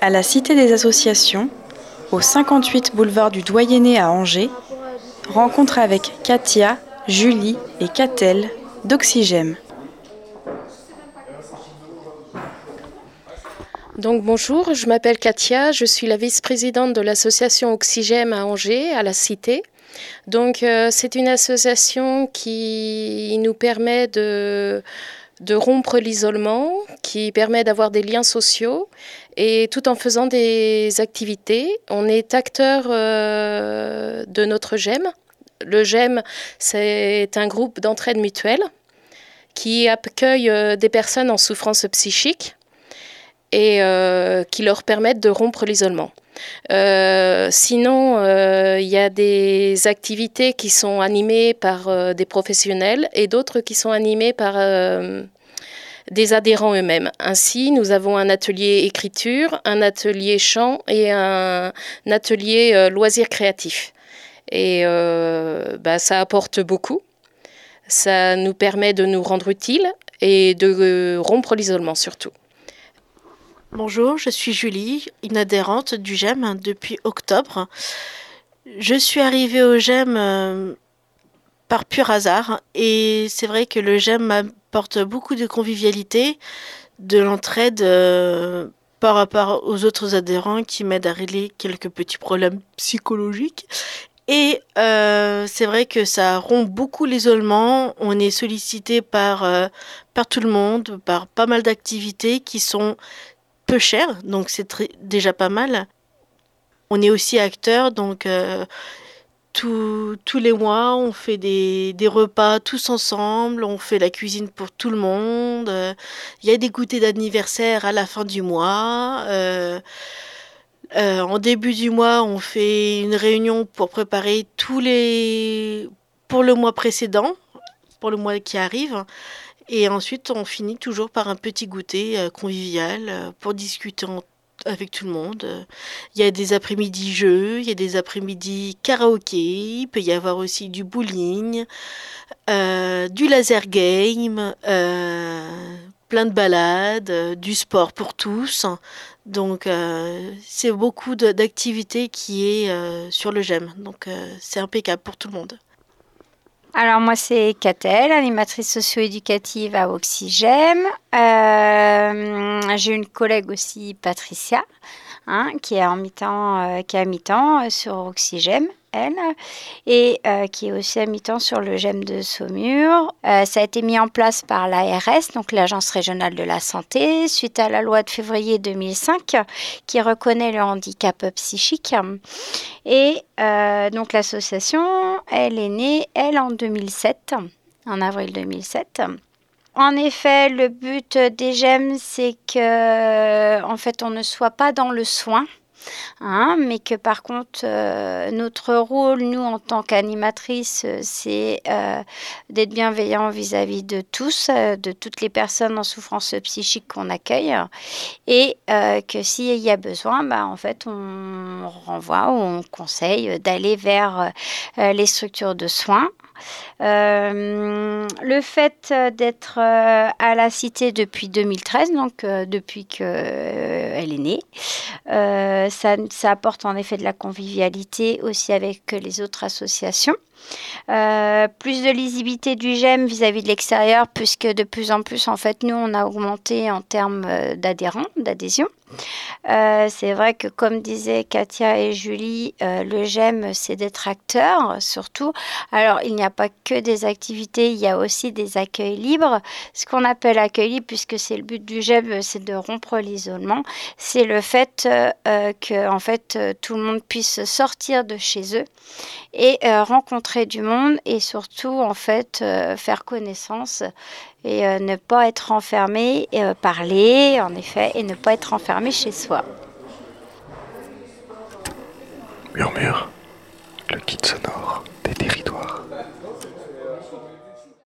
À la Cité des Associations, au 58 boulevard du Doyenné à Angers, rencontre avec Katia, Julie et Catel d'Oxygène. Donc bonjour, je m'appelle Katia, je suis la vice-présidente de l'association Oxygène à Angers, à la Cité. Donc euh, c'est une association qui nous permet de, de rompre l'isolement, qui permet d'avoir des liens sociaux et tout en faisant des activités. On est acteur euh, de notre GEM. Le GEM, c'est un groupe d'entraide mutuelle qui accueille euh, des personnes en souffrance psychique et euh, qui leur permettent de rompre l'isolement. Euh, sinon, euh, il y a des activités qui sont animées par des professionnels et d'autres qui sont animées par des adhérents eux-mêmes. Ainsi, nous avons un atelier écriture, un atelier chant et un, atelier loisirs créatifs. Et bah, ça apporte beaucoup. Ça nous permet de nous rendre utiles et de rompre l'isolement surtout. Bonjour, je suis Julie, une adhérente du GEM depuis octobre. Je suis arrivée au GEM euh, par pur hasard et c'est vrai que le GEM m'apporte beaucoup de convivialité, de l'entraide euh, par rapport aux autres adhérents qui m'aident à régler quelques petits problèmes psychologiques. Et euh, c'est vrai que ça rompt beaucoup l'isolement. On est sollicité par, par tout le monde, par pas mal d'activités qui sont peu cher, donc c'est déjà pas mal. On est aussi acteur, donc euh, tous les mois, on fait des, repas tous ensemble, on fait la cuisine pour tout le monde. Il y a des goûters d'anniversaire à la fin du mois. Euh, euh, en début du mois, on fait une réunion pour préparer tous les pour le mois précédent, pour le mois qui arrive. Et ensuite, on finit toujours par un petit goûter euh, convivial euh, pour discuter avec tout le monde. Il y a des après-midi jeux, il y a des après-midi karaoké, il peut y avoir aussi du bowling, euh, du laser game, plein de balades, du sport pour tous. Donc c'est beaucoup d'activités qui est sur le GEM. Donc c'est impeccable pour tout le monde. Alors moi c'est Catel, animatrice socio-éducative à Oxygène. Euh, j'ai une collègue aussi, Patricia, hein, qui est en mi-temps, euh, à mi-temps euh, sur Oxygène elle, et euh, qui est aussi à mi-temps sur le GEM de Saumur. Euh, ça a été mis en place par l'ARS, donc l'Agence régionale de la santé, suite à la loi de février 2005 qui reconnaît le handicap psychique. Et euh, donc l'association, elle est née, elle, en 2007, en avril 2007. En effet, le but des GEM, c'est que, en fait, on ne soit pas dans le soin, Hein, mais que par contre, euh, notre rôle, nous, en tant qu'animatrice, euh, c'est euh, d'être bienveillant vis-à-vis de tous, de toutes les personnes en souffrance psychique qu'on accueille, et que s'il y a besoin, bah, en fait, on renvoie ou on conseille d'aller vers les structures de soins. Le fait d'être à la cité depuis 2013, donc depuis qu'elle est née, ça, apporte en effet de la convivialité aussi avec les autres associations. Euh, plus de lisibilité du GEM vis-à-vis de l'extérieur, puisque de plus en plus, en fait, nous, on a augmenté en termes euh, d'adhérents, d'adhésion. Euh, c'est vrai que, comme disaient Katia et Julie, le GEM, c'est d'être acteur, surtout. Alors, il n'y a pas que des activités, il y a aussi des accueils libres. Ce qu'on appelle accueil libre, puisque c'est le but du GEM, c'est de rompre l'isolement, c'est le fait que, en fait, tout le monde puisse sortir de chez eux et rencontrer du monde et surtout en fait euh, faire connaissance et euh, ne pas être enfermé, euh, parler en effet et ne pas être enfermé chez soi. Murmure, le kit sonore des territoires.